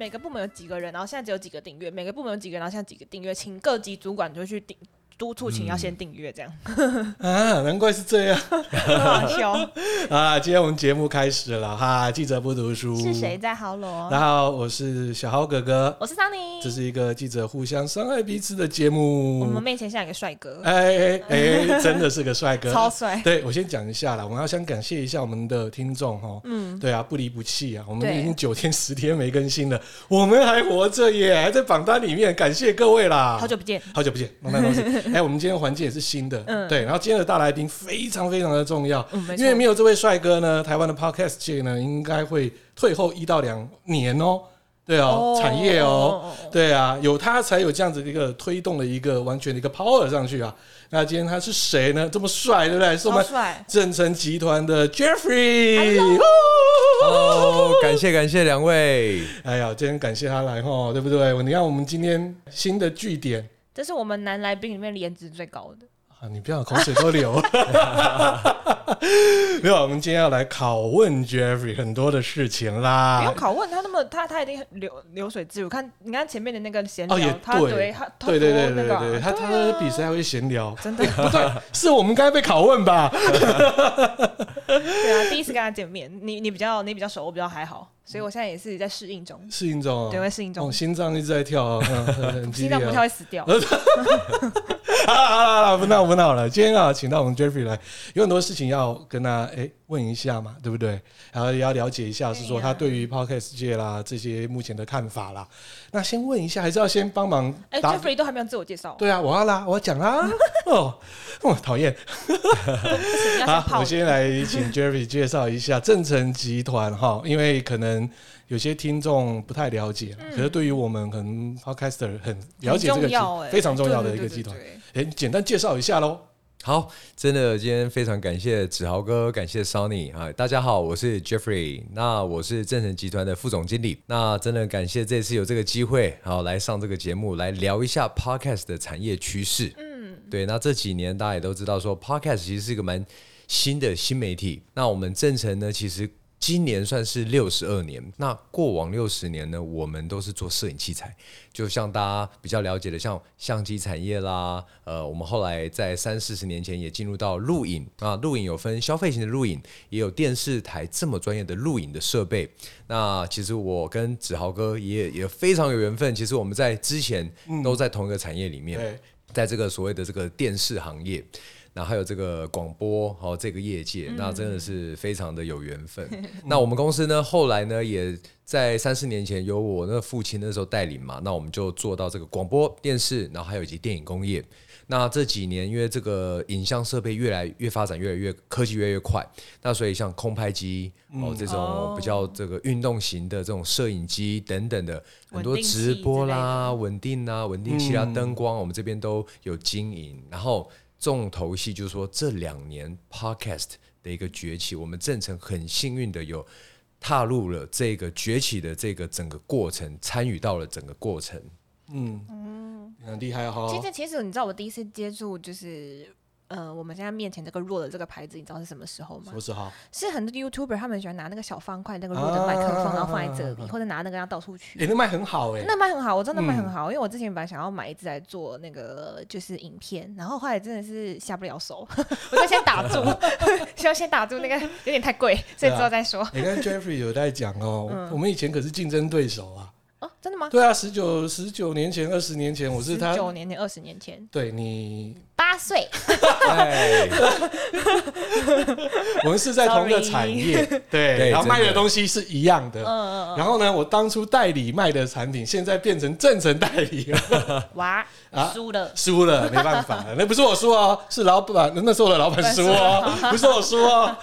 每个部门有几个人，然后现在只有几个订阅，每个部门有几个人，然后现在几个订阅，请各级主管就去订。督促请要先订阅，这样、嗯、啊，难怪是这样，好笑。啊！今天我们节目开始了哈，记者不读书。是谁在豪罗？大家好，我是小豪哥哥，我是桑尼，这是一个记者互相伤害彼此的节目。我们面前像一个帅哥，哎哎哎，真的是个帅哥，超帅。对，我先讲一下啦，我们要先感谢一下我们的听众哈，嗯，对啊，不离不弃啊，我们已经九天十天没更新了，我们还活着耶，还在榜单里面，感谢各位啦，好久不见，好久不见，榜单都是。哎，我们今天环境也是新的，嗯，对。然后今天的大来宾非常非常的重要，嗯，因为没有这位帅哥呢，台湾的 Podcast 界呢应该会退后一到两年哦。对哦，产业哦，对啊，有他才有这样子一个推动的一个完全的一个 power 上去啊。那今天他是谁呢？这么帅，对不对？是我们正成集团的 Jeffrey。Hello，感谢感谢两位。哎呀，今天感谢他来哈，对不对？你看我们今天新的据点。这是我们男来宾里面颜值最高的啊！你不要口水都流。没有，我们今天要来拷问 Jeffrey 很多的事情啦。不用拷问他，那么他他一定流流水自如。看，你看前面的那个闲聊，哦，也对，他对，对对对对对，他他的比赛还会闲聊，真的 不对，是我们该被拷问吧？对啊，第一次跟他见面，你你比较你比较熟，我比较还好。所以我现在也是在适应中，适应中啊，对，会适应中。心脏一直在跳啊，心脏不跳会死掉。好了好了，不闹不闹了。今天啊，请到我们 Jeffrey 来，有很多事情要跟他哎问一下嘛，对不对？然后也要了解一下，是说他对于 Podcast 界啦这些目前的看法啦。那先问一下，还是要先帮忙？哎，Jeffrey 都还没有自我介绍。对啊，我要啦，我要讲啦。哦，我，讨厌。好，我先来请 Jeffrey 介绍一下正成集团哈，因为可能有些听众不太了解，可是对于我们可能 Podcaster 很了解这个非常重要的一个集团。哎，简单介绍一下喽。好，真的，今天非常感谢子豪哥，感谢 Sunny 啊！大家好，我是 Jeffrey，那我是正成集团的副总经理。那真的感谢这次有这个机会，好来上这个节目，来聊一下 Podcast 的产业趋势。嗯，对，那这几年大家也都知道说，说 Podcast 其实是一个蛮新的新媒体。那我们正成呢，其实。今年算是六十二年，那过往六十年呢，我们都是做摄影器材，就像大家比较了解的，像相机产业啦，呃，我们后来在三四十年前也进入到录影啊，录影有分消费型的录影，也有电视台这么专业的录影的设备。那其实我跟子豪哥也也非常有缘分，其实我们在之前都在同一个产业里面，在这个所谓的这个电视行业。那还有这个广播，好，这个业界，嗯、那真的是非常的有缘分。嗯、那我们公司呢，后来呢，也在三四年前，由我那个父亲那时候带领嘛，那我们就做到这个广播电视，然后还有以及电影工业。那这几年，因为这个影像设备越来越发展，越来越科技越来越快，那所以像空拍机哦，这种比较这个运动型的这种摄影机等等的很多直播啦，稳定啊，稳定器啦，灯光，我们这边都有经营，然后。重头戏就是说，这两年 Podcast 的一个崛起，我们正成很幸运的有踏入了这个崛起的这个整个过程，参与到了整个过程。嗯嗯，很厉害哈。其实，其实你知道，我第一次接触就是。呃，我们现在面前这个 Rode 的这个牌子，你知道是什么时候吗？什么时候？是很多 YouTuber 他们喜欢拿那个小方块那个 Rode 麦克风，然后放在这里，或者拿那个要到处去。哎，那麦很好哎，那麦很好，我真的麦很好，因为我之前本来想要买一支来做那个就是影片，然后后来真的是下不了手，我就先打住，需要先打住那个有点太贵，所以之后再说。你看 Jeffrey 有在讲哦，我们以前可是竞争对手啊。哦，真的吗？对啊，十九十九年前，二十年前，我是他。十九年前，二十年前。对你八岁。我们是在同一个产业，对，然后卖的东西是一样的。嗯，然后呢，我当初代理卖的产品，现在变成正成代理了。哇啊，输了，输了，没办法，那不是我输哦，是老板，那是我的老板输哦，不是我输哦。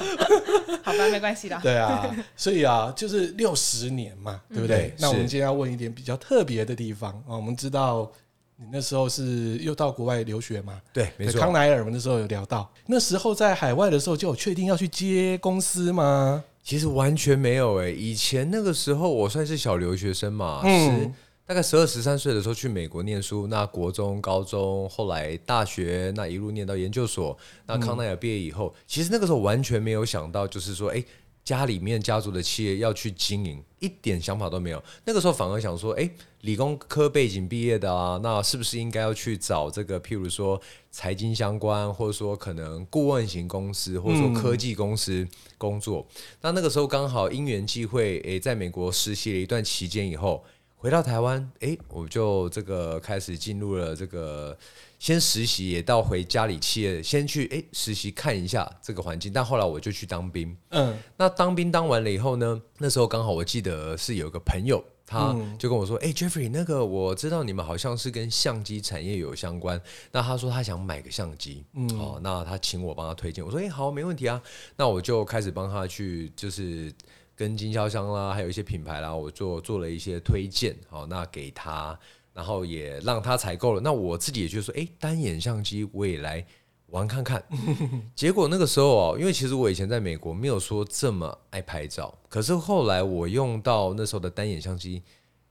好吧，没关系的。对啊，所以啊，就是六十年嘛，对不对？那我们今天要问。一点比较特别的地方啊，我们知道你那时候是又到国外留学嘛？对，没错。康奈尔，我们那时候有聊到，那时候在海外的时候就有确定要去接公司吗？其实完全没有诶、欸。以前那个时候我算是小留学生嘛，嗯，是大概十二十三岁的时候去美国念书，那国中、高中，后来大学，那一路念到研究所，那康奈尔毕业以后，嗯、其实那个时候完全没有想到，就是说，哎、欸。家里面家族的企业要去经营，一点想法都没有。那个时候反而想说，哎，理工科背景毕业的啊，那是不是应该要去找这个，譬如说财经相关，或者说可能顾问型公司，或者说科技公司工作？那那个时候刚好因缘际会，诶，在美国实习了一段期间以后，回到台湾，诶，我就这个开始进入了这个。先实习也到回家里企业先去哎实习看一下这个环境，但后来我就去当兵。嗯，那当兵当完了以后呢，那时候刚好我记得是有个朋友，他就跟我说：“哎、嗯，Jeffrey，那个我知道你们好像是跟相机产业有相关。那他说他想买个相机，嗯，哦，那他请我帮他推荐。我说：哎，好，没问题啊。那我就开始帮他去，就是跟经销商啦，还有一些品牌啦，我做做了一些推荐。好，那给他。”然后也让他采购了，那我自己也就说，哎，单眼相机我也来玩看看。结果那个时候哦，因为其实我以前在美国没有说这么爱拍照，可是后来我用到那时候的单眼相机，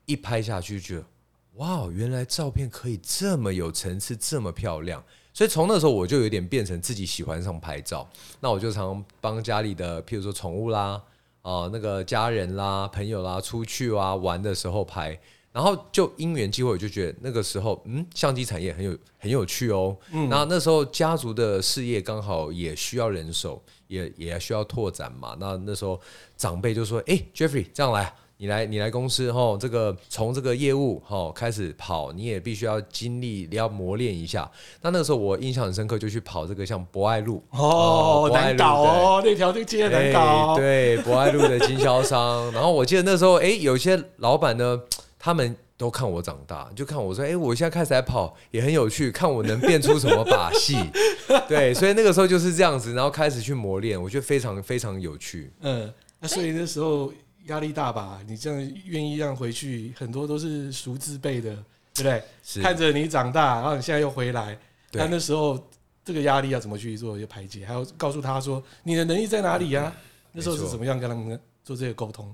一拍下去就觉得，哇，原来照片可以这么有层次，这么漂亮。所以从那时候我就有点变成自己喜欢上拍照，那我就常帮家里的，譬如说宠物啦，啊，那个家人啦、朋友啦出去啊玩的时候拍。然后就因缘机会，我就觉得那个时候，嗯，相机产业很有很有趣哦。嗯，那那时候家族的事业刚好也需要人手，也也需要拓展嘛。那那时候长辈就说：“哎，Jeffrey，这样来，你来你来公司哈，这个从这个业务哈开始跑，你也必须要经历，你要磨练一下。”那那个时候我印象很深刻，就去跑这个像博爱路哦，难搞哦，那条街难搞。对，博爱路的经销商。然后我记得那时候，哎，有些老板呢。他们都看我长大，就看我说：“哎、欸，我现在开始来跑，也很有趣，看我能变出什么把戏。”对，所以那个时候就是这样子，然后开始去磨练，我觉得非常非常有趣。嗯，那所以那时候压力大吧？你这样愿意让回去，很多都是熟字辈的，对不对？是看着你长大，然后你现在又回来，那那时候这个压力要怎么去做一个排解？还要告诉他说你的能力在哪里呀、那时候是怎么样跟他们做这个沟通？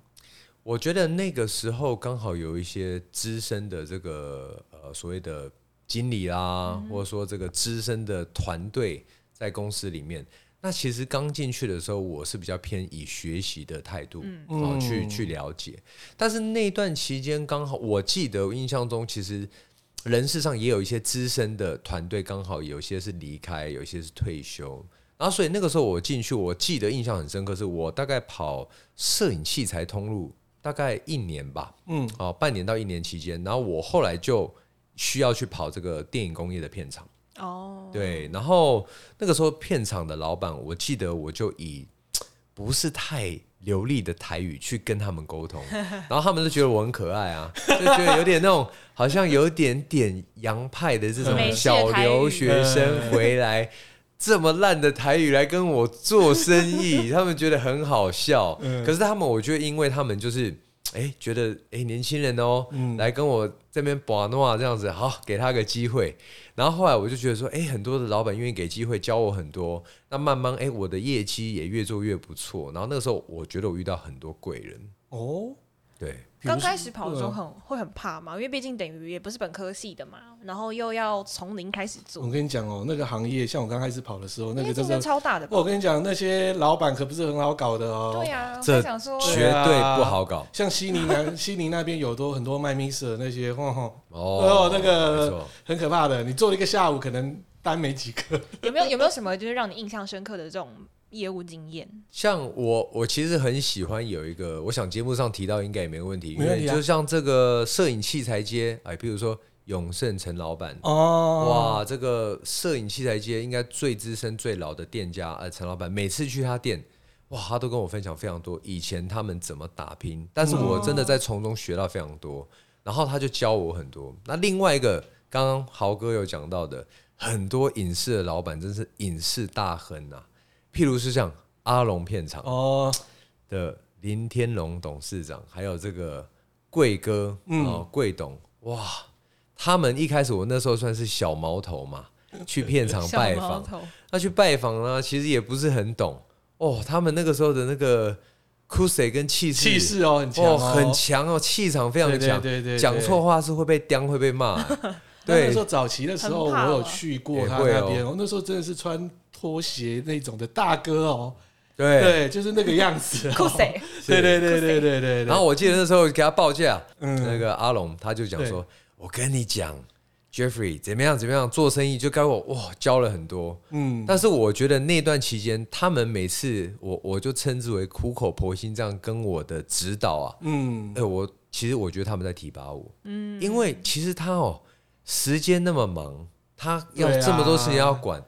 我觉得那个时候刚好有一些资深的这个呃所谓的经理啦，或者说这个资深的团队在公司里面。那其实刚进去的时候，我是比较偏以学习的态度啊去去了解。但是那段期间刚好，我记得我印象中，其实人事上也有一些资深的团队，刚好有些是离开，有些是退休。然后所以那个时候我进去，我记得印象很深刻，是我大概跑摄影器材通路。大概一年吧，嗯，哦，半年到一年期间，然后我后来就需要去跑这个电影工业的片场，哦，对，然后那个时候片场的老板，我记得我就以不是太流利的台语去跟他们沟通，然后他们就觉得我很可爱啊，就觉得有点那种好像有点点洋派的这种小留学生回来。这么烂的台语来跟我做生意，他们觉得很好笑。可是他们，我觉得，因为他们就是，哎，觉得哎，年轻人哦，来跟我这边把诺这样子，好，给他个机会。然后后来我就觉得说，哎，很多的老板愿意给机会教我很多。那慢慢，哎，我的业绩也越做越不错。然后那个时候，我觉得我遇到很多贵人哦，对。刚开始跑的时候很会很怕嘛，因为毕竟等于也不是本科系的嘛，然后又要从零开始做。我跟你讲哦，那个行业像我刚开始跑的时候，那个真的超大的。我跟你讲，那些老板可不是很好搞的哦。对呀，这绝对不好搞。像悉尼南 悉尼那边有多很多卖 miss 的那些，哦，那个很可怕的。你做了一个下午，可能单没几个。有没有有没有什么就是让你印象深刻的这种？业务经验，像我，我其实很喜欢有一个，我想节目上提到应该也没问题，因为就像这个摄影器材街，哎，比如说永盛陈老板，哦，哇，这个摄影器材街应该最资深、最老的店家，呃，陈老板，每次去他店，哇，他都跟我分享非常多以前他们怎么打拼，但是我真的在从中学到非常多，然后他就教我很多。那另外一个，刚刚豪哥有讲到的，很多影视的老板真是影视大亨呐、啊。譬如是像阿龙片场哦。的林天龙董事长，还有这个贵哥哦贵董哇，他们一开始我那时候算是小毛头嘛，去片场拜访，那去拜访呢，其实也不是很懂。哦。他们那个时候的那个酷谁跟气势，气势哦很强，很强哦，气场非常强，对对对，讲错话是会被刁会被骂。对，那时候早期的时候我有去过他那边，我那时候真的是穿。拖鞋那种的大哥哦，对对，就是那个样子。酷谁？对对对对对对。然后我记得那时候给他报价，嗯，那个阿龙他就讲说：“我跟你讲，Jeffrey 怎么样怎么样做生意，就该我哇教了很多。”嗯，但是我觉得那段期间，他们每次我我就称之为苦口婆心这样跟我的指导啊，嗯，哎，我其实我觉得他们在提拔我，嗯，因为其实他哦时间那么忙，他要这么多事情要管。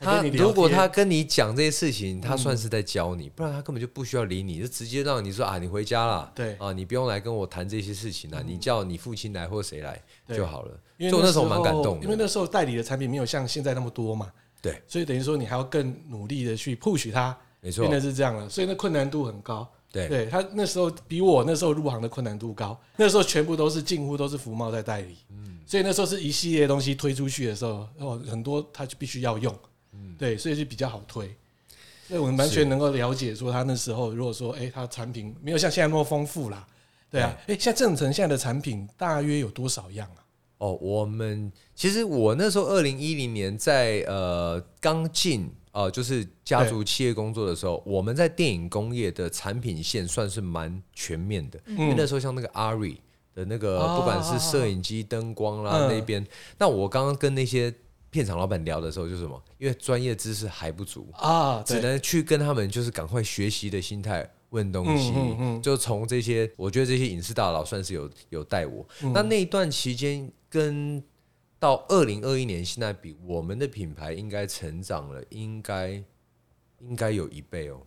他如果他跟你讲这些事情，他算是在教你，不然他根本就不需要理你，就直接让你说啊，你回家了，对。啊，你不用来跟我谈这些事情了，你叫你父亲来或谁来就好了。因为那时候蛮感动的，因为那时候代理的产品没有像现在那么多嘛，对，所以等于说你还要更努力的去 push 他，没错，真的是这样了，所以那困难度很高。对，对他那时候比我那时候入行的困难度高，那时候全部都是近乎都是福茂在代理，嗯，所以那时候是一系列东西推出去的时候，哦，很多他就必须要用。对，所以就比较好推，所以我们完全能够了解说他那时候如果说，哎，他产品没有像现在那么丰富啦，对啊，哎，像正成现在的产品大约有多少样啊？哦，我们其实我那时候二零一零年在呃刚进呃就是家族企业工作的时候，我们在电影工业的产品线算是蛮全面的，因为那时候像那个 ARRI 的那个不管是摄影机、灯光啦那边，那我刚刚跟那些。片场老板聊的时候就是什么？因为专业知识还不足啊，只能去跟他们就是赶快学习的心态问东西。嗯嗯嗯、就从这些，我觉得这些影视大佬算是有有带我。嗯、那那一段期间跟到二零二一年现在比，我们的品牌应该成长了，应该应该有一倍哦，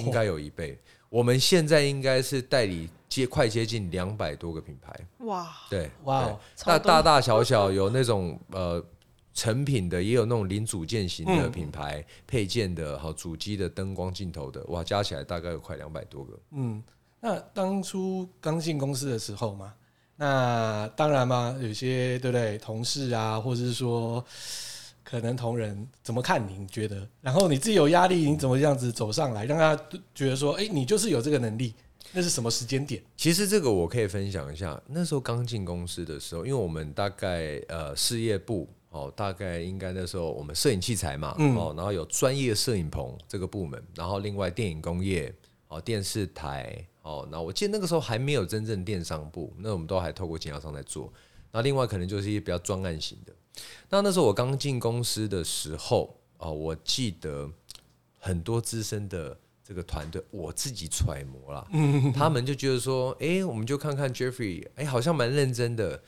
应该有一倍。我们现在应该是代理接快接近两百多个品牌。哇，对，哇，那大大小小有那种呃。成品的也有那种零组件型的品牌，嗯、配件的，好主机的灯光镜头的，哇，加起来大概有快两百多个。嗯，那当初刚进公司的时候嘛，那当然嘛，有些对不对，同事啊，或者是说可能同仁怎么看你？你觉得？然后你自己有压力，你怎么这样子走上来，让他觉得说，哎、欸，你就是有这个能力？那是什么时间点？其实这个我可以分享一下。那时候刚进公司的时候，因为我们大概呃事业部。哦，大概应该那时候我们摄影器材嘛，嗯、哦，然后有专业摄影棚这个部门，然后另外电影工业，哦，电视台，哦，那我记得那个时候还没有真正电商部，那我们都还透过经销商在做。那另外可能就是一些比较专案型的。那那时候我刚进公司的时候，哦，我记得很多资深的这个团队，我自己揣摩啦，嗯、他们就觉得说，哎，我们就看看 Jeffrey，哎，好像蛮认真的。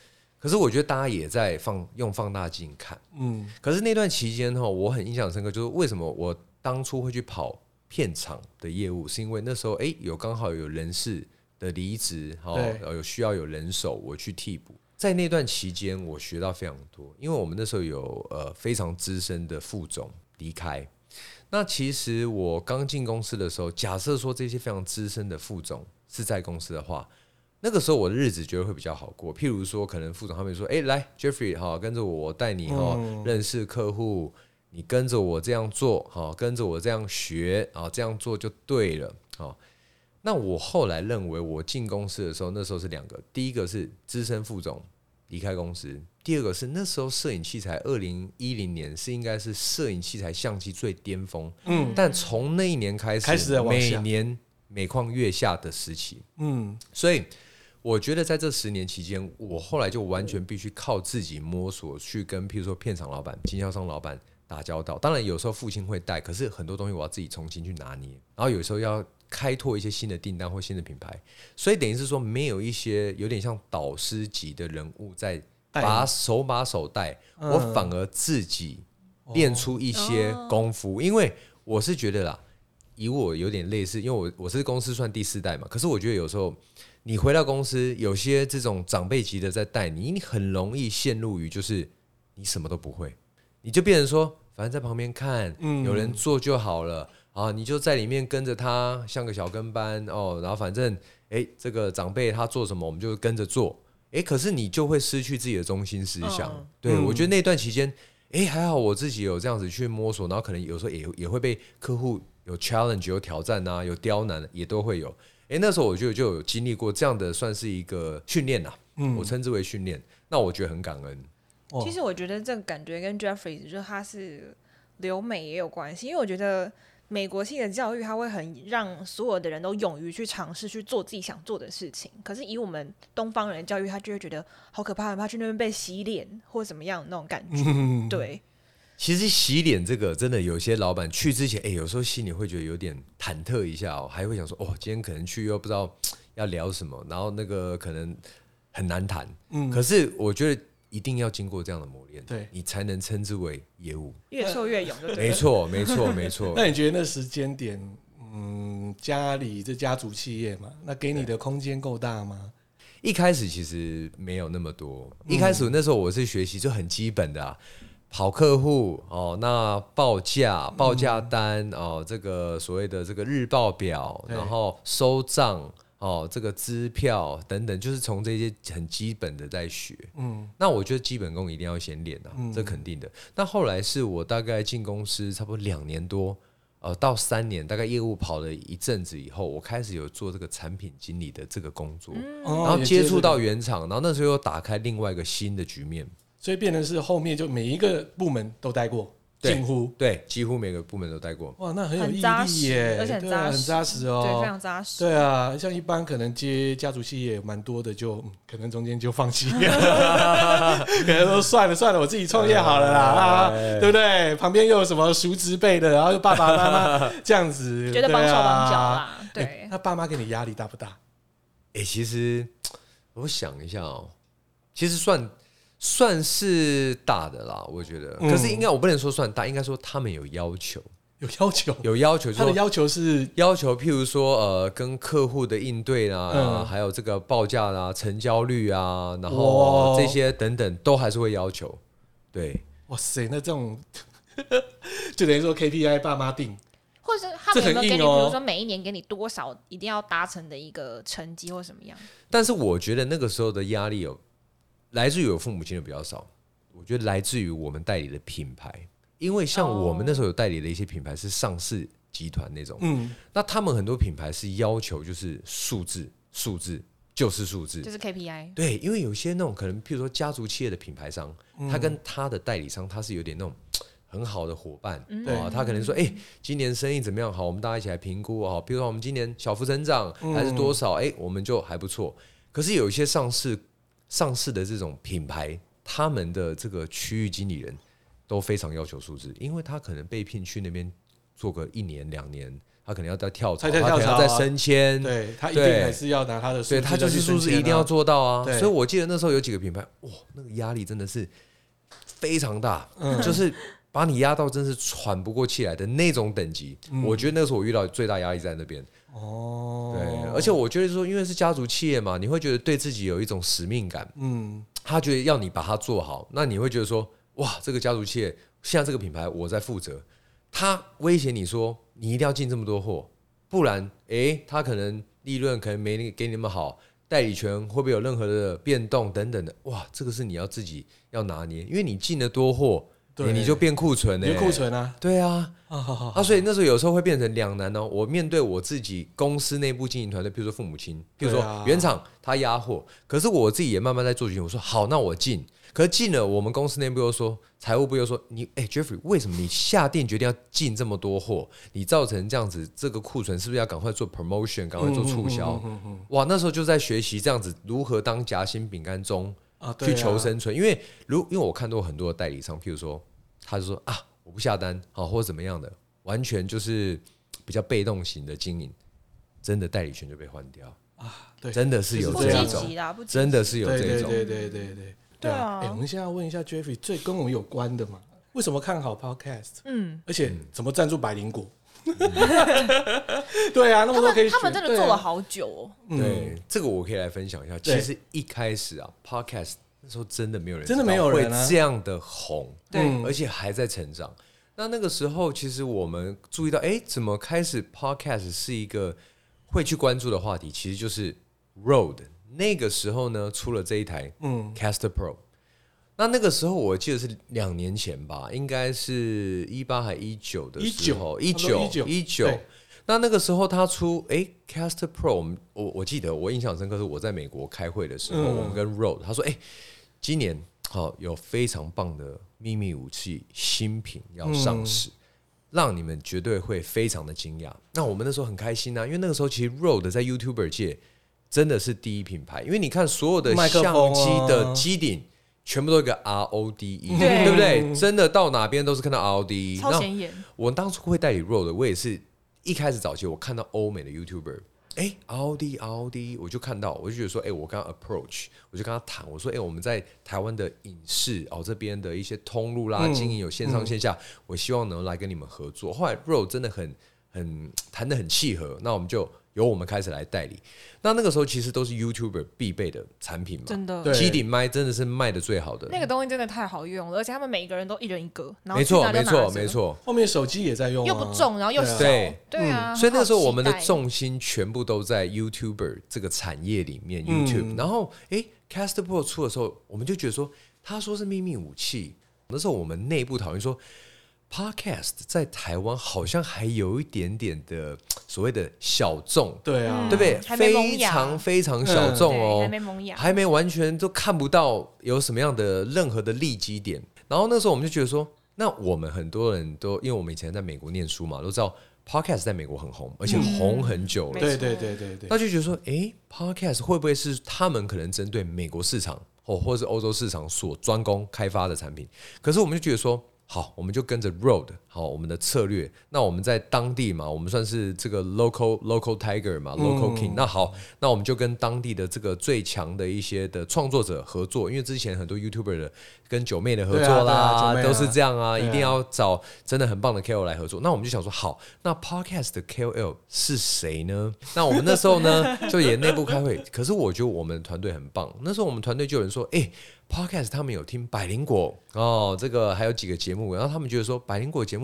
可是我觉得大家也在放用放大镜看，嗯。可是那段期间哈，我很印象深刻，就是为什么我当初会去跑片场的业务，是因为那时候哎，有刚好有人事的离职，哈，有需要有人手，我去替补。在那段期间，我学到非常多，因为我们那时候有呃非常资深的副总离开。那其实我刚进公司的时候，假设说这些非常资深的副总是在公司的话。那个时候我的日子觉得会比较好过，譬如说，可能副总他们说：“哎，来，Jeffrey，哈，跟着我，我带你哈认识客户，你跟着我这样做，哈，跟着我这样学，啊，这样做就对了。”好，那我后来认为，我进公司的时候，那时候是两个，第一个是资深副总离开公司，第二个是那时候摄影器材，二零一零年是应该是摄影器材相机最巅峰，嗯，但从那一年开始，开始每年每况愈下的时期，嗯，所以。我觉得在这十年期间，我后来就完全必须靠自己摸索，去跟譬如说片场老板、经销商老板打交道。当然有时候父亲会带，可是很多东西我要自己重新去拿捏。然后有时候要开拓一些新的订单或新的品牌，所以等于是说没有一些有点像导师级的人物在把手把手带，我反而自己练出一些功夫。因为我是觉得啦，以我有点类似，因为我我是公司算第四代嘛，可是我觉得有时候。你回到公司，有些这种长辈级的在带你，你很容易陷入于就是你什么都不会，你就变成说，反正在旁边看，有人做就好了啊，你就在里面跟着他，像个小跟班哦，然后反正哎，这个长辈他做什么，我们就跟着做，哎，可是你就会失去自己的中心思想。对，我觉得那段期间，哎，还好我自己有这样子去摸索，然后可能有时候也也会被客户有 challenge 有挑战啊，有刁难也都会有。哎，那时候我就就有经历过这样的，算是一个训练呐，嗯，我称之为训练。那我觉得很感恩。其实我觉得这个感觉跟 Jeffrey 就是他是留美也有关系，因为我觉得美国性的教育，它会很让所有的人都勇于去尝试去做自己想做的事情。可是以我们东方人的教育，他就会觉得好可怕，很怕去那边被洗脸或怎么样那种感觉。嗯、对，其实洗脸这个真的有些老板去之前，哎，有时候心里会觉得有点忐忑一下哦，还会想说，哦，今天可能去又不知道要聊什么，然后那个可能很难谈。嗯，可是我觉得。一定要经过这样的磨练，对，你才能称之为业务，越挫越勇，对，没错，没错，没错。那你觉得那时间点，嗯，家里这家族企业嘛，那给你的空间够大吗？一开始其实没有那么多，一开始那时候我是学习就很基本的啊，跑客户哦，那报价、报价单哦，这个所谓的这个日报表，然后收账。哦，这个支票等等，就是从这些很基本的在学。嗯，那我觉得基本功一定要先练啊，嗯、这肯定的。那后来是我大概进公司差不多两年多，呃，到三年，大概业务跑了一阵子以后，我开始有做这个产品经理的这个工作，嗯、然后接触到原厂，然后那时候又打开另外一个新的局面，所以变成是后面就每一个部门都待过。近乎对，几乎每个部门都待过。哇，那很有毅力耶，而且对啊，很扎实哦，对，非常扎实。对啊，像一般可能接家族企业蛮多的，就可能中间就放弃了，可能说算了算了，我自己创业好了啦，啊，对不对？旁边又有什么叔侄辈的，然后又爸爸妈妈这样子，觉得绑手绑脚啦。对，那爸妈给你压力大不大？哎，其实我想一下哦，其实算。算是大的啦，我觉得。可是应该我不能说算大，应该说他们有要求，有要求，有要求。他的要求是要求，譬如说呃，跟客户的应对啊，还有这个报价啊、成交率啊，然后这些等等，都还是会要求。对，哇塞，那这种 就等于说 KPI 爸妈定，或者是他们有没有给你，比如说每一年给你多少一定要达成的一个成绩或什么样？但是我觉得那个时候的压力有。来自于我父母亲的比较少，我觉得来自于我们代理的品牌，因为像我们那时候有代理的一些品牌是上市集团那种，嗯，那他们很多品牌是要求就是数字，数字就是数字，就是 KPI，对，因为有些那种可能，譬如说家族企业的品牌商，他跟他的代理商他是有点那种很好的伙伴，对啊，他可能说，哎，今年生意怎么样？好，我们大家一起来评估啊，比如说我们今年小幅增长还是多少？哎，我们就还不错。可是有一些上市。上市的这种品牌，他们的这个区域经理人都非常要求数字，因为他可能被聘去那边做个一年两年，他可能要再跳槽，他可能要再升迁，对，他一定还是要拿他的数字，所以他就是数字一定要做到啊。所以我记得那时候有几个品牌，哇，那个压力真的是非常大，就是把你压到真是喘不过气来的那种等级。我觉得那时候我遇到最大压力在那边。哦，对，而且我觉得说，因为是家族企业嘛，你会觉得对自己有一种使命感。嗯，他觉得要你把它做好，那你会觉得说，哇，这个家族企业现在这个品牌我在负责，他威胁你说，你一定要进这么多货，不然，诶，他可能利润可能没给你那么好，代理权会不会有任何的变动等等的，哇，这个是你要自己要拿捏，因为你进的多货。对，你就变库存呢？变库存啊？对啊，啊，所以那时候有时候会变成两难哦。我面对我自己公司内部经营团队，比如说父母亲，比如说原厂他压货，可是我自己也慢慢在做决定。我说好，那我进。可是进了，我们公司内部又说，财务部又说，你哎，Jeffrey，为什么你下定决定要进这么多货？你造成这样子，这个库存是不是要赶快做 promotion，赶快做促销？哇，那时候就在学习这样子如何当夹心饼干中。去求生存，因为如因为我看到很多的代理商，譬如说，他就说啊，我不下单，好或者怎么样的，完全就是比较被动型的经营，真的代理权就被换掉啊，对，真的是有这种，真的是有这种，对对对对对，对啊。哎，我们现在要问一下 Jeffrey，最跟我们有关的嘛？为什么看好 Podcast？嗯，而且怎么赞助百灵果？对啊，那么多可以，他们真的做了好久哦。对，这个我可以来分享一下。其实一开始啊，Podcast 那时候真的没有人，真的没有人会这样的红，对，而且还在成长。那那个时候，其实我们注意到，哎，怎么开始 Podcast 是一个会去关注的话题？其实就是 Rode 那个时候呢，出了这一台嗯 Caster Pro。那那个时候我记得是两年前吧，应该是一八还一九的时候，一九一九。那那个时候他出哎，Caster Pro，我我我记得我印象深刻是我在美国开会的时候，嗯、我们跟 Rode 他说哎，今年好有非常棒的秘密武器新品要上市。嗯、让你们绝对会非常的惊讶。那我们那时候很开心啊，因为那个时候其实 Rode 在 YouTuber 界真的是第一品牌，因为你看所有的相机的机顶全部都一个 RODE，对不对？真的到哪边都是看到 RODE，超显眼。我当初会代理 Rode，我也是一开始早期我看到欧美的 YouTuber。哎，ROD ROD，我就看到，我就觉得说，哎，我刚刚 approach，我就跟他谈，我说，哎，我们在台湾的影视哦这边的一些通路啦，嗯、经营有线上线下，嗯、我希望能来跟你们合作。后来 Rode 真的很很谈的很契合，那我们就。由我们开始来代理，那那个时候其实都是 YouTuber 必备的产品嘛，真的，机顶麦真的是卖的最好的。那个东西真的太好用了，而且他们每一个人都一人一个，然后没错没错没错。后面手机也在用，又不重，然后又小，对对啊。所以那个时候我们的重心全部都在 YouTuber 这个产业里面，YouTube。然后哎，Castbox 出的时候，我们就觉得说，他说是秘密武器。那时候我们内部讨论说。Podcast 在台湾好像还有一点点的所谓的小众，对啊，对不对？非常非常小众哦，还没萌芽，还没完全都看不到有什么样的任何的利基点。然后那时候我们就觉得说，那我们很多人都因为我们以前在美国念书嘛，都知道 Podcast 在美国很红，而且红很久了。对对对对对，那就觉得说，哎，Podcast 会不会是他们可能针对美国市场或或者是欧洲市场所专攻开发的产品？可是我们就觉得说。好，我们就跟着 road 好，我们的策略。那我们在当地嘛，我们算是这个 local local tiger 嘛，local king。那好，那我们就跟当地的这个最强的一些的创作者合作，因为之前很多 YouTuber 的跟九妹的合作啦，都是这样啊，一定要找真的很棒的 KOL 来合作。那我们就想说，好，那 Podcast 的 KOL 是谁呢？那我们那时候呢，就也内部开会。可是我觉得我们团队很棒，那时候我们团队就有人说，哎。Podcast 他们有听百灵果哦，这个还有几个节目，然后他们觉得说百灵果节目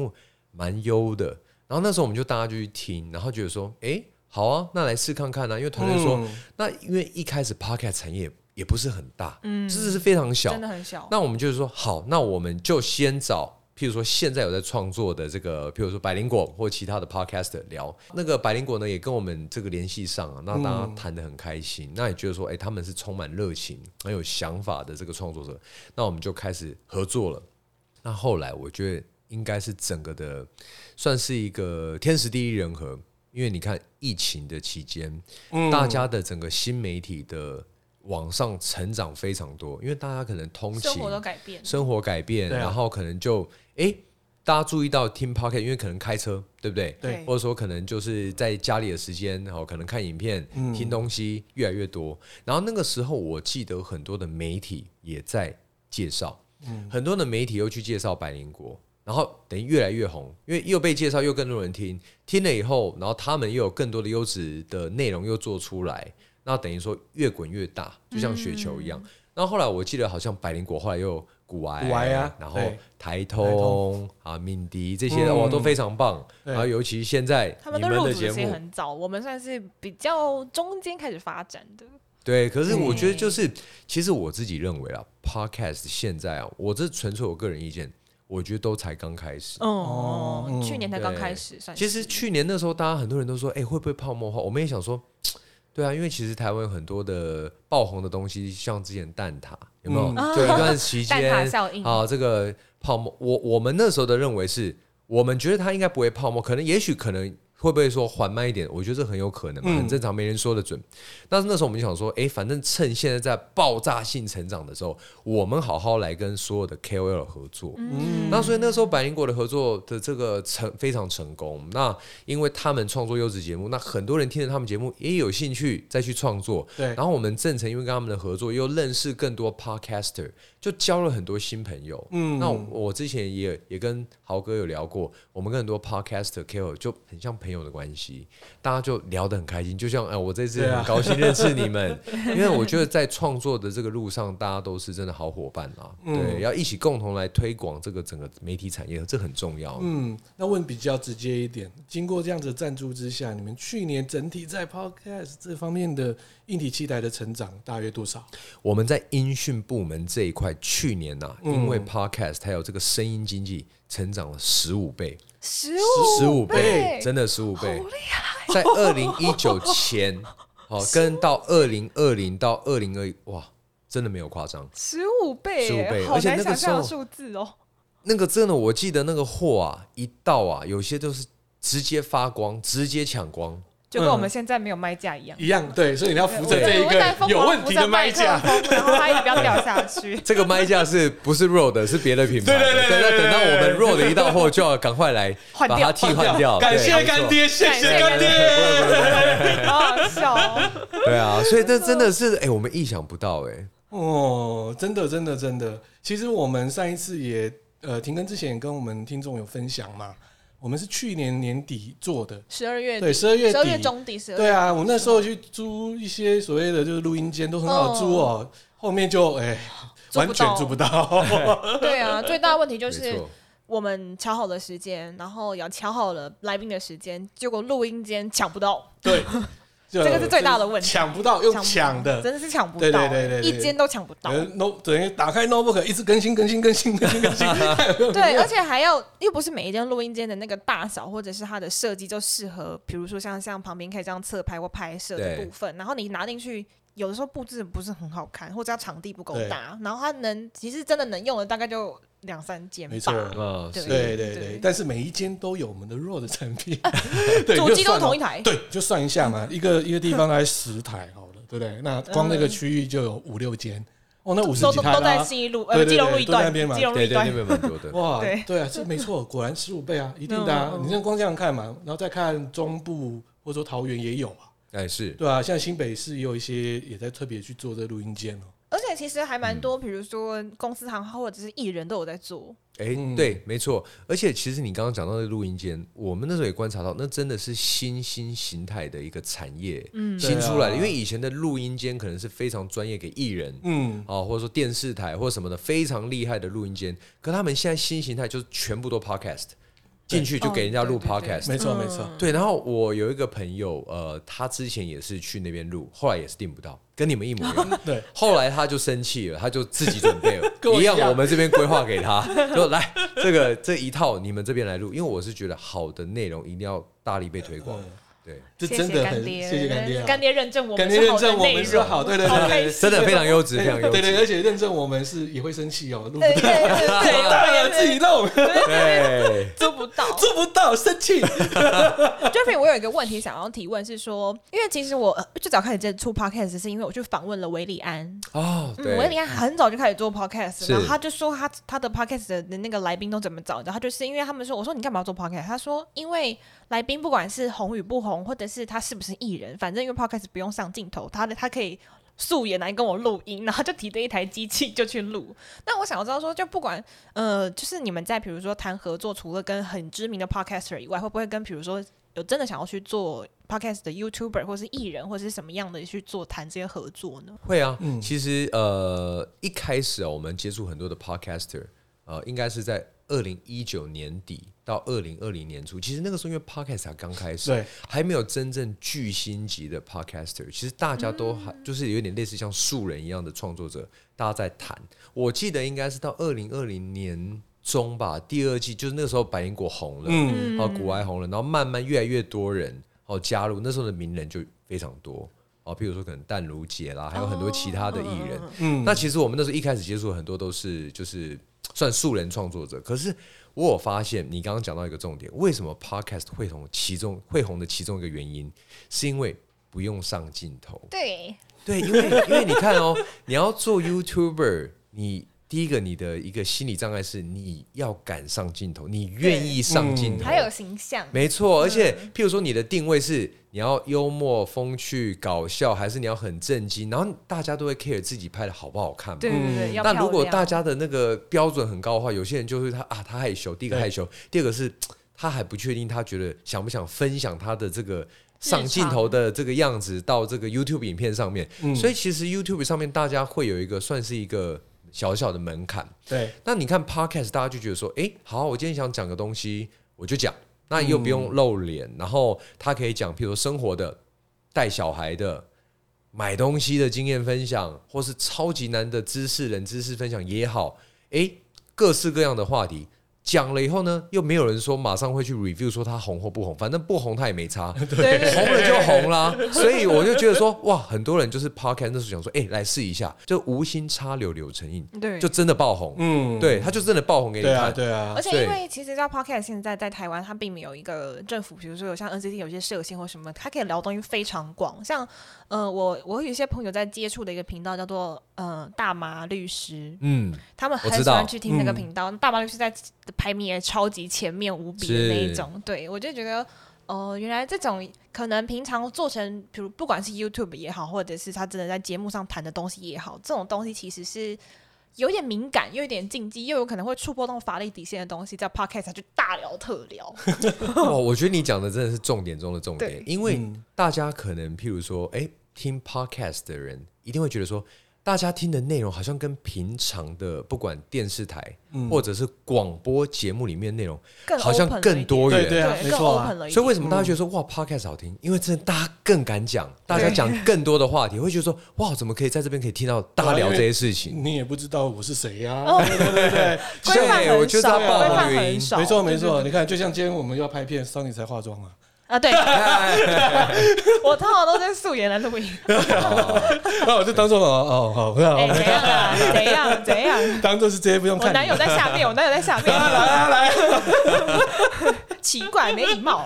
蛮优的，然后那时候我们就大家就去听，然后觉得说，哎，好啊，那来试看看啊，因为团队说，嗯、那因为一开始 Podcast 产业也不是很大，嗯，这是非常小，真的很小，那我们就是说，好，那我们就先找。譬如说，现在有在创作的这个，譬如说百灵果或其他的 podcast 聊，那个百灵果呢也跟我们这个联系上啊，那大家谈的很开心，嗯、那也觉得说，哎、欸，他们是充满热情、很有想法的这个创作者，那我们就开始合作了。那后来我觉得应该是整个的算是一个天时地利人和，因为你看疫情的期间，嗯、大家的整个新媒体的。往上成长非常多，因为大家可能通勤，生活都改变，生活改变，然后可能就哎，大家注意到听 Podcast，因为可能开车，对不对？对，或者说可能就是在家里的时间，然后可能看影片、听东西越来越多。然后那个时候，我记得很多的媒体也在介绍，嗯很多的媒体又去介绍百灵果，然后等于越来越红，因为又被介绍，又更多人听，听了以后，然后他们又有更多的优质的内容又做出来。那等于说越滚越大，就像雪球一样。然后后来我记得好像百灵果后来又有股癌，股癌啊，然后台通啊、敏迪这些哇都非常棒。然后尤其现在他们都入组时很早，我们算是比较中间开始发展的。对，可是我觉得就是，其实我自己认为啊，Podcast 现在啊，我这纯粹我个人意见，我觉得都才刚开始。哦，去年才刚开始，算。其实去年那时候，大家很多人都说，哎，会不会泡沫化？我们也想说。对啊，因为其实台湾有很多的爆红的东西，像之前蛋挞有没有？嗯、就一段时间 啊，这个泡沫，我我们那时候的认为是，我们觉得它应该不会泡沫，可能也许可能。会不会说缓慢一点？我觉得这很有可能嘛，很正常，没人说得准。嗯、但是那时候我们就想说，哎，反正趁现在在爆炸性成长的时候，我们好好来跟所有的 KOL 合作。嗯，那所以那时候百灵果的合作的这个成非常成功。那因为他们创作优质节目，那很多人听了他们节目也有兴趣再去创作。对，然后我们正成因为跟他们的合作，又认识更多 Podcaster。就交了很多新朋友，嗯，那我，我之前也也跟豪哥有聊过，我们跟很多 podcaster KOL 就很像朋友的关系，大家就聊得很开心，就像哎，我这次很高兴认识你们，因为我觉得在创作的这个路上，大家都是真的好伙伴啊，对，要一起共同来推广这个整个媒体产业，这很重要。嗯，那问比较直接一点，经过这样子赞助之下，你们去年整体在 podcast 这方面的硬体器材的成长大约多少？我们在音讯部门这一块。去年呐、啊，因为 Podcast 还有这个声音经济，成长了十五倍，十五十五倍，真的十五倍，好厉害！在二零一九前，好跟到二零二零到二零二一，哇，真的没有夸张，十五倍，十五倍，而且那个时候数字哦，那个真的，我记得那个货啊，一到啊，有些都是直接发光，直接抢光。就跟我们现在没有麦架一样，一样对，所以你要扶着这一个有问题的麦架，然后它也不要掉下去。这个麦架是不是 Rode 是别的品牌？对对对，那等到我们 Rode 一到货，就要赶快来把它替换掉。感谢干爹，谢谢干爹，好好笑。对啊，所以这真的是哎，我们意想不到哎。哦，真的真的真的，其实我们上一次也呃停更之前跟我们听众有分享嘛。我们是去年年底做的，十二月对，十二月十二月中底，十二月对啊，我那时候去租一些所谓的就是录音间都很好租哦，后面就哎完全租不到。对啊，最大的问题就是我们敲好了时间，然后要敲好了来宾的时间，结果录音间抢不到。对。这个是最大的问题，抢不到，又抢的，真的是抢不到，对对对对，一间都抢不到。no 等于打开 notebook 一直更新更新更新更新 更新，对，而且还要又不是每一间录音间的那个大小或者是它的设计就适合，比如说像像旁边可以这样侧拍或拍摄的部分，然后你拿进去，有的时候布置不是很好看，或者它场地不够大，然后它能其实真的能用的大概就。两三间，没错，嗯，对。对对，但是每一间都有我们的 Rode 的产品，主机都是同一台，对，就算一下嘛，一个一个地方大概十台好了，对不对？那光那个区域就有五六间，哦，那五十几台都在信义路，呃，基隆路一段，基隆路一段。那边蛮多的，哇，对啊，这没错，果然十五倍啊，一定的啊，你像光这样看嘛，然后再看中部或者说桃园也有啊，哎是，对啊，像新北市也有一些也在特别去做这个录音间哦。而且其实还蛮多，比如说公司行号或者是艺人都有在做。哎，对，没错。而且其实你刚刚讲到的录音间，我们那时候也观察到，那真的是新兴形态的一个产业，嗯，新出来的。因为以前的录音间可能是非常专业给艺人，嗯，啊，或者说电视台或者什么的非常厉害的录音间，可他们现在新形态就是全部都 podcast。进去就给人家录 podcast，没错没错。对，然后我有一个朋友，呃，他之前也是去那边录，后来也是订不到，跟你们一模一样。对，后来他就生气了，他就自己准备了，一样，我们这边规划给他，说来这个这一套，你们这边来录，因为我是觉得好的内容一定要大力被推广。对，这真的很谢谢干爹，干爹认证我们，干爹认证我们是好，对对对，真的非常优质，非常优质，对对，而且认证我们是也会生气哦，录不到，当然 自己弄，对，做不到，做不到，生气。Jeffrey，我有一个问题想要提问，是说，因为其实我最早开始接触 podcast 是因为我去访问了韦礼安哦，对，韦礼安很早就开始做 podcast，然后他就说他他的 podcast 的那个来宾都怎么找的，他就是因为他们说，我说你干嘛要做 podcast？他说因为。来宾不管是红与不红，或者是他是不是艺人，反正因为 Podcast 不用上镜头，他的他可以素颜来跟我录音，然后就提着一台机器就去录。那我想要知道说，就不管呃，就是你们在比如说谈合作，除了跟很知名的 Podcaster 以外，会不会跟比如说有真的想要去做 Podcast 的 YouTuber 或是艺人或者是什么样的去做谈这些合作呢？会啊，嗯，其实呃一开始啊，我们接触很多的 Podcaster，呃，应该是在。二零一九年底到二零二零年初，其实那个时候因为 podcast 才刚开始，对，还没有真正巨星级的 podcaster，其实大家都还就是有点类似像素人一样的创作者，大家在谈。我记得应该是到二零二零年中吧，第二季就是那时候白灵果红了，嗯，然后股癌红了，然后慢慢越来越多人哦加入，那时候的名人就非常多。哦，譬如说可能淡如姐啦，还有很多其他的艺人，嗯，那其实我们那时候一开始接触很多都是就是。算素人创作者，可是我有发现，你刚刚讲到一个重点，为什么 Podcast 会红？其中会红的其中一个原因，是因为不用上镜头。对对，因为因为你看哦，你要做 YouTuber，你。第一个，你的一个心理障碍是你要敢上镜头，你愿意上镜头，还有形象，没错。而且，譬如说你的定位是你要幽默、风趣、搞笑，还是你要很震惊？然后大家都会 care 自己拍的好不好看嘛？对对对。那如果大家的那个标准很高的话，有些人就是他啊，他害羞。第一个害羞，第二个是他还不确定，他觉得想不想分享他的这个上镜头的这个样子到这个 YouTube 影片上面。所以其实 YouTube 上面大家会有一个算是一个。小小的门槛，对。那你看 Podcast，大家就觉得说，哎，好，我今天想讲个东西，我就讲，那又不用露脸，嗯、然后他可以讲，譬如说生活的、带小孩的、买东西的经验分享，或是超级难的知识、冷知识分享也好，哎，各式各样的话题讲了以后呢，又没有人说马上会去 review 说他红或不红，反正不红他也没差，对红了就红啦。所以我就觉得说，哇，很多人就是 podcast 那时候想说，哎，来试一下，就无心插柳柳成荫，对，就真的爆红，嗯，对，他就真的爆红给你看，对啊。而且因为其实叫 podcast 现在在台湾，它并没有一个政府，比如说有像 NCT 有些设限或什么，它可以聊东西非常广。像呃，我我有一些朋友在接触的一个频道叫做呃大麻律师，嗯，他们很喜欢去听那个频道，大麻律师在。排名也超级前面无比的那一种，对，我就觉得，哦、呃，原来这种可能平常做成，比如不管是 YouTube 也好，或者是他真的在节目上谈的东西也好，这种东西其实是有点敏感，又有点禁忌，又有可能会触碰到法律底线的东西，在 Podcast 就大聊特聊。哦，我觉得你讲的真的是重点中的重点，因为大家可能譬如说，哎，听 Podcast 的人一定会觉得说。大家听的内容好像跟平常的不管电视台或者是广播节目里面内容，好像更多元，对啊，没错。所以为什么大家觉得说哇，Podcast 好听？因为真的大家更敢讲，大家讲更多的话题，会觉得说哇，怎么可以在这边可以听到大家聊这些事情？你也不知道我是谁呀？对对对对，规范很少，规范很少。没错没错，你看，就像今天我们要拍片，Sunny 才化妆啊。啊，对，我通常都在素颜来录音。那我就当做哦哦好，不要。怎样啊？怎样？怎样？当做是直接不用看。我男友在下面，我男友在下面。来来来，奇怪，没礼貌。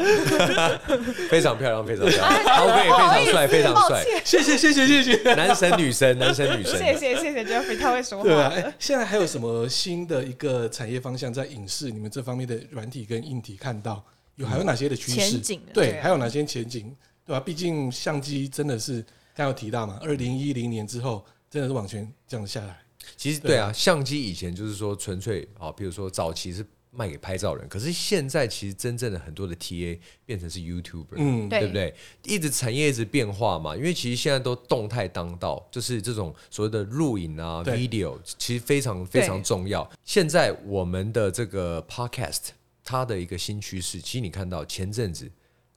非常漂亮，非常漂亮。OK，非常帅，非常帅。谢谢谢谢谢谢。男神女神，男神女神。谢谢谢谢，Jeffrey，他会说话。对啊，哎，现在还有什么新的一个产业方向在影视你们这方面的软体跟硬体看到？有还有哪些的趋势？对，还有哪些前景？对吧？毕竟相机真的是刚有提到嘛，二零一零年之后真的是往前降下来。其实对啊，相机以前就是说纯粹啊，比如说早期是卖给拍照人，可是现在其实真正的很多的 TA 变成是 YouTuber，嗯，对不对？一直产业一直变化嘛，因为其实现在都动态当道，就是这种所谓的录影啊，video 其实非常非常重要。现在我们的这个 Podcast。它的一个新趋势，其实你看到前阵子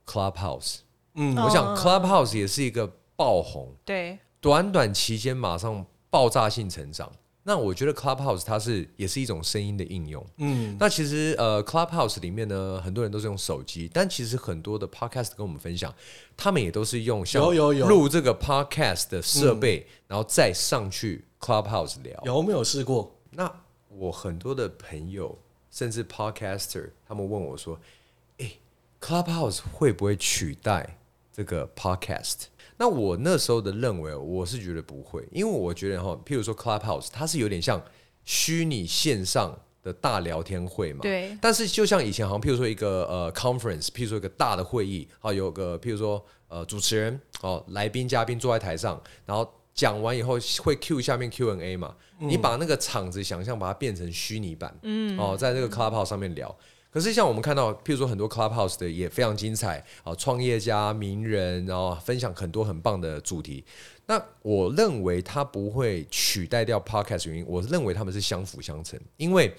Clubhouse，嗯，我想 Clubhouse 也是一个爆红，对，短短期间马上爆炸性成长。那我觉得 Clubhouse 它是也是一种声音的应用，嗯，那其实呃 Clubhouse 里面呢，很多人都是用手机，但其实很多的 Podcast 跟我们分享，他们也都是用像录这个 Podcast 的设备，然后再上去 Clubhouse 聊。有没有试过？那我很多的朋友。甚至 Podcaster 他们问我说：“诶，Clubhouse 会不会取代这个 Podcast？” 那我那时候的认为，我是觉得不会，因为我觉得哈，譬如说 Clubhouse，它是有点像虚拟线上的大聊天会嘛。对。但是就像以前好像譬如说一个呃 conference，譬如说一个大的会议，啊，有个譬如说呃主持人哦，来宾嘉宾坐在台上，然后。讲完以后会 Q 下面 Q&A 嘛？嗯、你把那个场子想象把它变成虚拟版，嗯，哦，在这个 Clubhouse 上面聊。可是像我们看到，譬如说很多 Clubhouse 的也非常精彩啊，创业家、名人，然后分享很多很棒的主题。那我认为它不会取代掉 Podcast 原因，我认为他们是相辅相成。因为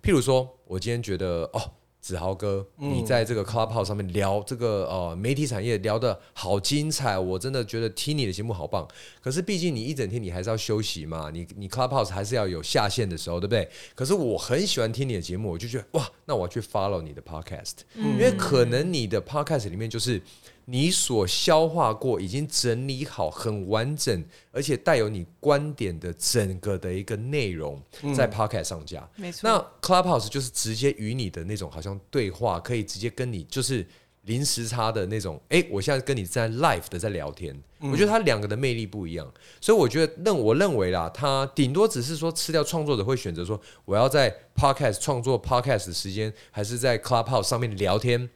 譬如说，我今天觉得哦。子豪哥，你在这个 Clubhouse 上面聊这个呃媒体产业聊得好精彩，我真的觉得听你的节目好棒。可是毕竟你一整天你还是要休息嘛，你你 Clubhouse 还是要有下线的时候，对不对？可是我很喜欢听你的节目，我就觉得哇，那我要去 follow 你的 Podcast，因为可能你的 Podcast 里面就是。你所消化过、已经整理好、很完整，而且带有你观点的整个的一个内容，在 Podcast 上架。嗯、没错。那 Clubhouse 就是直接与你的那种好像对话，可以直接跟你就是临时差的那种。哎，我现在跟你在 live 的在聊天，嗯、我觉得它两个的魅力不一样。所以我觉得，认我认为啦，它顶多只是说吃掉创作者会选择说，我要在 Podcast 创作 Podcast 的时间，还是在 Clubhouse 上面聊天。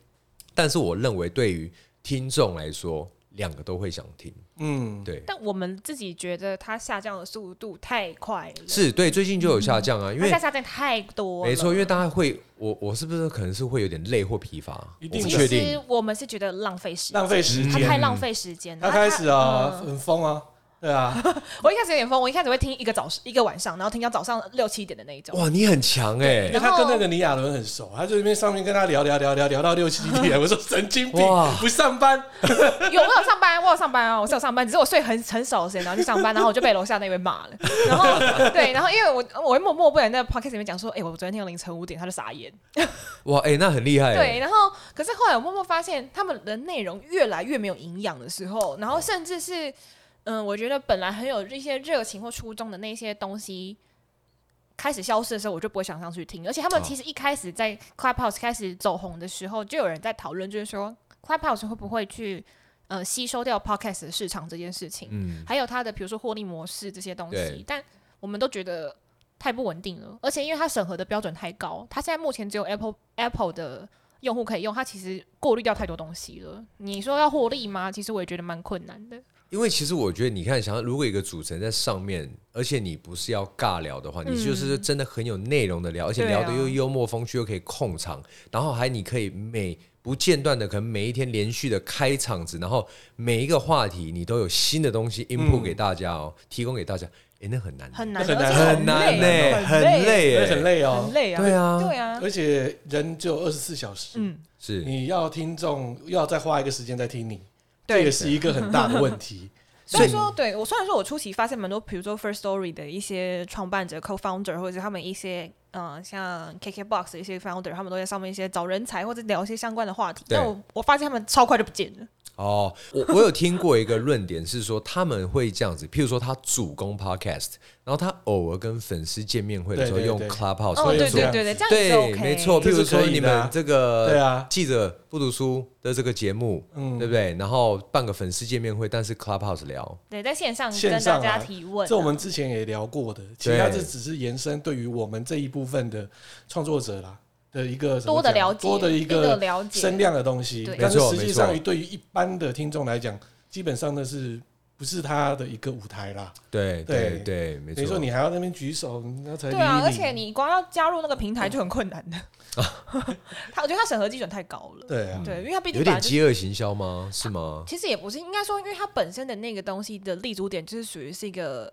但是我认为对于听众来说，两个都会想听，嗯，对。但我们自己觉得它下降的速度太快了，是对，最近就有下降啊，因为下降太多，没错，因为大家会，我我是不是可能是会有点累或疲乏？一定确定。其实我们是觉得浪费时间，浪费时间，它太浪费时间。他开始啊，很疯啊，对啊，我一开始有点疯，我一开始会听一个早一个晚上，然后听到早上六七点的那一种。哇，你很强哎、欸！因为他跟那个李亚伦很熟，他就那边上面跟他聊聊聊聊聊到六七点。我说神经病，不上班？有，我有上班，我有上班啊，我是有上班，只是我睡很很少的时间，然后去上班，然后我就被楼下那位骂了。然后对，然后因为我我会默默不然在 podcast 里面讲说，哎、欸，我昨天听到凌晨五点，他就傻眼。哇，哎、欸，那很厉害。对，然后可是后来我默默发现，他们的内容越来越没有营养的时候，然后甚至是。嗯，我觉得本来很有一些热情或初衷的那些东西开始消失的时候，我就不会想上去听。而且他们其实一开始在 Clubhouse 开始走红的时候，就有人在讨论，就是说 Clubhouse 会不会去呃吸收掉 Podcast 的市场这件事情，嗯，还有它的比如说获利模式这些东西。但我们都觉得太不稳定了，而且因为它审核的标准太高，它现在目前只有 Apple Apple 的用户可以用，它其实过滤掉太多东西了。你说要获利吗？其实我也觉得蛮困难的。因为其实我觉得，你看，想要如果一个主持人在上面，而且你不是要尬聊的话，嗯、你就是真的很有内容的聊，而且聊得又幽默风趣，又可以控场，然后还你可以每不间断的，可能每一天连续的开场子，然后每一个话题你都有新的东西 input 给大家哦，嗯、提供给大家，哎，那很难，很难，很难，很难呢，很累，很累。哦，很累啊，对啊，对啊，而且人只有二十四小时，嗯，是，你要听众要再花一个时间再听你。这也是一个很大的问题。所以说，对我虽然说我初期发现蛮多，比如说 First Story 的一些创办者、Co-founder，或者是他们一些嗯、呃，像 KKBox 的一些 founder，他们都在上面一些找人才或者聊一些相关的话题。但我我发现他们超快就不见了。哦，我我有听过一个论点是说，他们会这样子，譬如说他主攻 Podcast。然后他偶尔跟粉丝见面会的时候用 Clubhouse，对对对对，对，没错。譬如说你们这个对啊，记者不读书的这个节目，嗯对不对？然后办个粉丝见面会，但是 Clubhouse 聊，对，在线上跟大家提问。这我们之前也聊过的，其实这只是延伸对于我们这一部分的创作者啦的一个多的了解，多的一个了解声量的东西。但是实际上对于一般的听众来讲，基本上那是。不是他的一个舞台啦，对对对，没错。等于说你还要那边举手，那才对啊。而且你光要加入那个平台就很困难的。他我觉得他审核基准太高了。对啊，对，因为他毕竟有点饥饿行销吗？是吗？其实也不是，应该说，因为他本身的那个东西的立足点就是属于是一个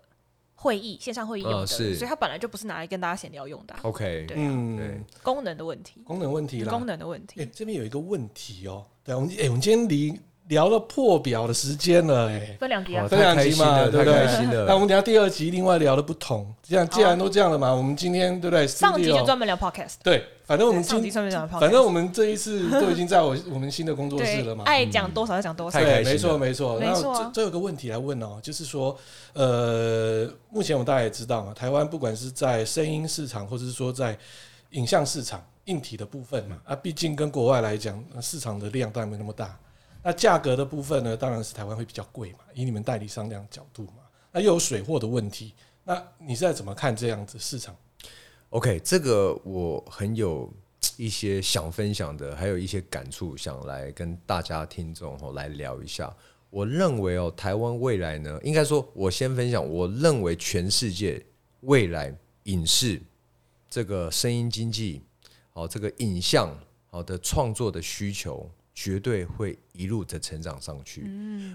会议线上会议用的，所以它本来就不是拿来跟大家闲聊用的。OK，对，嗯，功能的问题，功能问题啦，功能的问题。哎，这边有一个问题哦，对，我们哎，我们今天离。聊了破表的时间了，哎，分两集啊，分两集嘛，对不对？那我们等下第二集另外聊的不同，这样既然都这样了嘛，我们今天对不对？上集就专门聊 podcast，对，反正我们今反正我们这一次都已经在我 我们新的工作室了嘛，爱讲多少就讲多少，对，没错没错。然后这这有个问题来问哦，就是说，呃，目前我们大家也知道嘛，台湾不管是在声音市场，或者是说在影像市场硬体的部分嘛，啊，毕竟跟国外来讲，市场的量当然没那么大。那价格的部分呢，当然是台湾会比较贵嘛，以你们代理商这样角度嘛，那又有水货的问题，那你现在怎么看这样子市场？OK，这个我很有一些想分享的，还有一些感触，想来跟大家听众哦来聊一下。我认为哦，台湾未来呢，应该说，我先分享，我认为全世界未来影视这个声音经济，哦，这个影像好的创作的需求。绝对会一路的成长上去。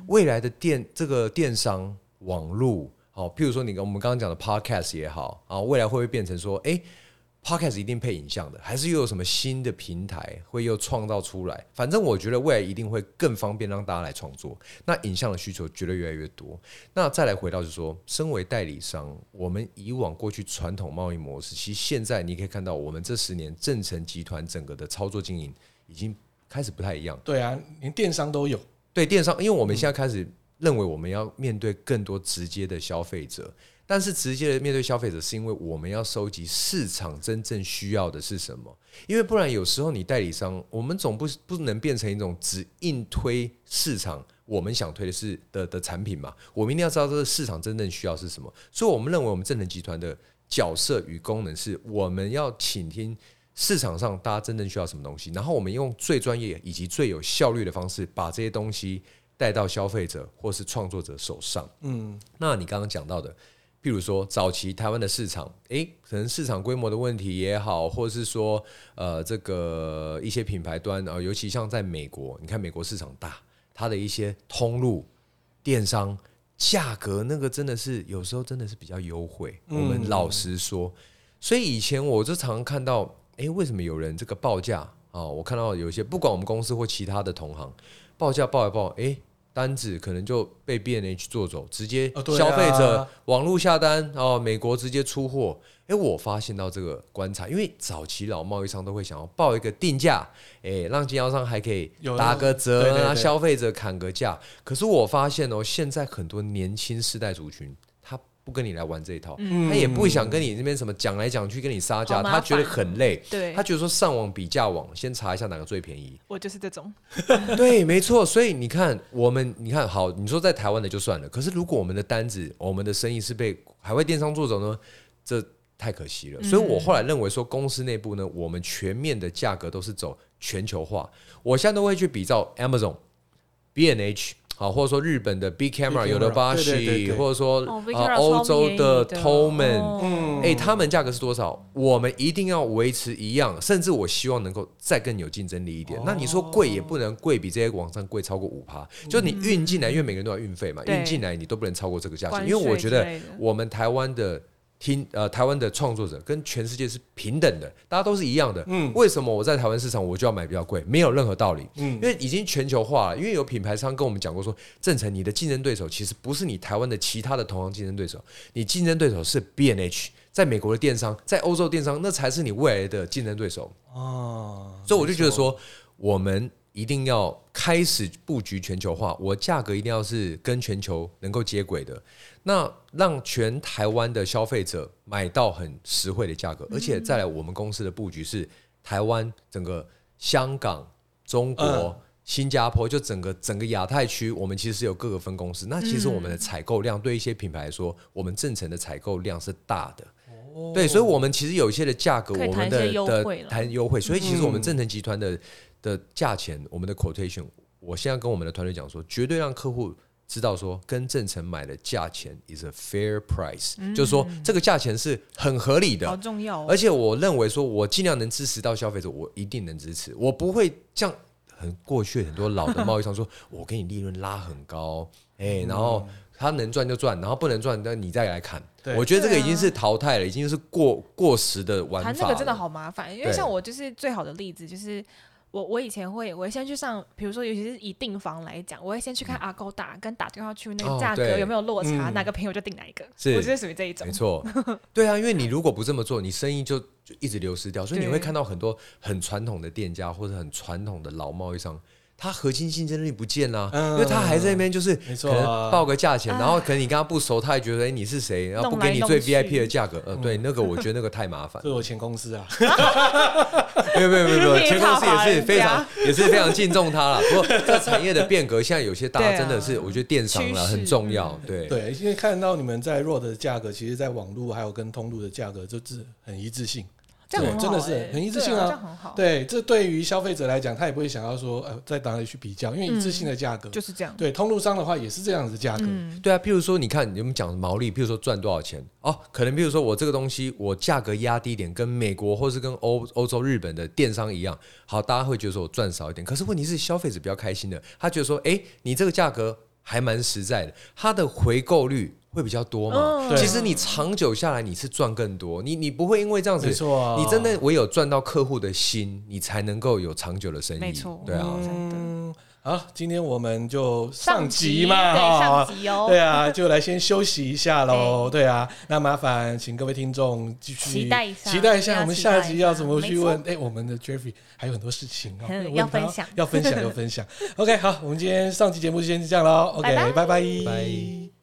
未来的电这个电商网络，好，譬如说你跟我们刚刚讲的 Podcast 也好啊，未来会不会变成说，哎，Podcast 一定配影像的，还是又有什么新的平台会又创造出来？反正我觉得未来一定会更方便让大家来创作。那影像的需求绝对越来越多。那再来回到就是说，身为代理商，我们以往过去传统贸易模式，其实现在你可以看到，我们这十年正成集团整个的操作经营已经。开始不太一样，对啊，连电商都有。对电商，因为我们现在开始认为我们要面对更多直接的消费者，但是直接的面对消费者，是因为我们要收集市场真正需要的是什么？因为不然有时候你代理商，我们总不不能变成一种只硬推市场我们想推的是的的产品嘛？我们一定要知道这个市场真正需要是什么。所以我们认为我们正能集团的角色与功能是，我们要倾听。市场上大家真正需要什么东西，然后我们用最专业以及最有效率的方式，把这些东西带到消费者或是创作者手上。嗯，那你刚刚讲到的，譬如说早期台湾的市场，诶，可能市场规模的问题也好，或者是说呃这个一些品牌端啊，尤其像在美国，你看美国市场大，它的一些通路电商。价格那个真的是有时候真的是比较优惠。我们老实说，所以以前我就常常看到，哎、欸，为什么有人这个报价啊？我看到有一些不管我们公司或其他的同行报价报一报，哎、欸。单子可能就被 B N H 做走，直接消费者网络下单哦，美国直接出货。哎，我发现到这个观察，因为早期老贸易商都会想要报一个定价，哎，让经销商还可以打个折啊，消费者砍个价。可是我发现哦，现在很多年轻世代族群。不跟你来玩这一套，嗯、他也不想跟你那边什么讲来讲去跟你杀价，他觉得很累。对，他觉得说上网比价网，先查一下哪个最便宜。我就是这种。对，没错。所以你看，我们你看好，你说在台湾的就算了。可是如果我们的单子、我们的生意是被海外电商做走呢，这太可惜了。嗯、所以我后来认为说，公司内部呢，我们全面的价格都是走全球化。我现在都会去比照 Amazon、B&H。好，或者说日本的 Big Camera 有的巴西，或者说啊欧洲的 Thomann，嗯，哎，他们价格是多少？我们一定要维持一样，甚至我希望能够再更有竞争力一点。那你说贵也不能贵比这些网站贵超过五趴，就你运进来，因为每个人都要运费嘛，运进来你都不能超过这个价钱，因为我觉得我们台湾的。听呃，台湾的创作者跟全世界是平等的，大家都是一样的。嗯，为什么我在台湾市场我就要买比较贵？没有任何道理。嗯，因为已经全球化了。因为有品牌商跟我们讲过说，正成你的竞争对手其实不是你台湾的其他的同行竞争对手，你竞争对手是 B N H，在美国的电商，在欧洲电商，那才是你未来的竞争对手。哦，所以我就觉得说，我们。一定要开始布局全球化，我价格一定要是跟全球能够接轨的，那让全台湾的消费者买到很实惠的价格，而且再来，我们公司的布局是台湾、整个香港、中国、新加坡，就整个整个亚太区，我们其实是有各个分公司。那其实我们的采购量对一些品牌来说，我们正成的采购量是大的，对，所以我们其实有一些的价格，我们的的谈优惠，所以其实我们正成集团的。的价钱，我们的 quotation，我现在跟我们的团队讲说，绝对让客户知道说，跟正成买的价钱 is a fair price，嗯，就是说这个价钱是很合理的，好重要哦。而且我认为说，我尽量能支持到消费者，我一定能支持，我不会像很过去很多老的贸易商说，我给你利润拉很高，哎，然后他能赚就赚，然后不能赚，那你再来砍。我觉得这个已经是淘汰了，已经是过过时的玩法。谈这个真的好麻烦，因为像我就是最好的例子就是。我我以前会，我会先去上，比如说，尤其是以订房来讲，我会先去看 Agoda，跟打电话去那个价格有没有落差，哪个便宜我就订哪一个。是，我就是属于这一种。没错，对啊，因为你如果不这么做，你生意就就一直流失掉，所以你会看到很多很传统的店家或者很传统的老贸易商。他核心竞争力不见了，因为他还在那边就是可能报个价钱，然后可能你跟他不熟，他也觉得哎你是谁，然后不给你最 VIP 的价格，呃对，那个我 觉得那个太麻烦。这是我前公司啊，没有没有没有没有，前公司也是非常也是非常敬重他了。不过这产业的变革，现在有些大家真的是 我觉得电商了很重要，对。对，因为看到你们在 ROD 的价格，其实在网络还有跟通路的价格就是很一致性。对，真的是很一致性啊！对，这对于消费者来讲，他也不会想要说，呃，在哪里去比较，因为一致性的价格就是这样。对，通路商的话也是这样子价格。对啊，譬如说，你看你们讲毛利，譬如说赚多少钱哦，可能譬如说我这个东西我价格压低一点，跟美国或是跟欧欧洲、日本的电商一样，好，大家会觉得说我赚少一点。可是问题是，消费者比较开心的，他觉得说，哎，你这个价格还蛮实在的，它的回购率。会比较多嘛？哦、其实你长久下来你是赚更多，你你不会因为这样子，没错啊、你真的唯有赚到客户的心，你才能够有长久的生意。没错，对啊。嗯，好，今天我们就上集嘛，哈，上集哦，对啊，就来先休息一下喽。对啊，那麻烦请各位听众继续期待一下，期待一下我们下一集要怎么去问？哎，我们的 Jeffrey 还有很多事情啊，要分享，要分享，要分享。OK，好，我们今天上集节目就先这样喽。OK，拜拜，拜。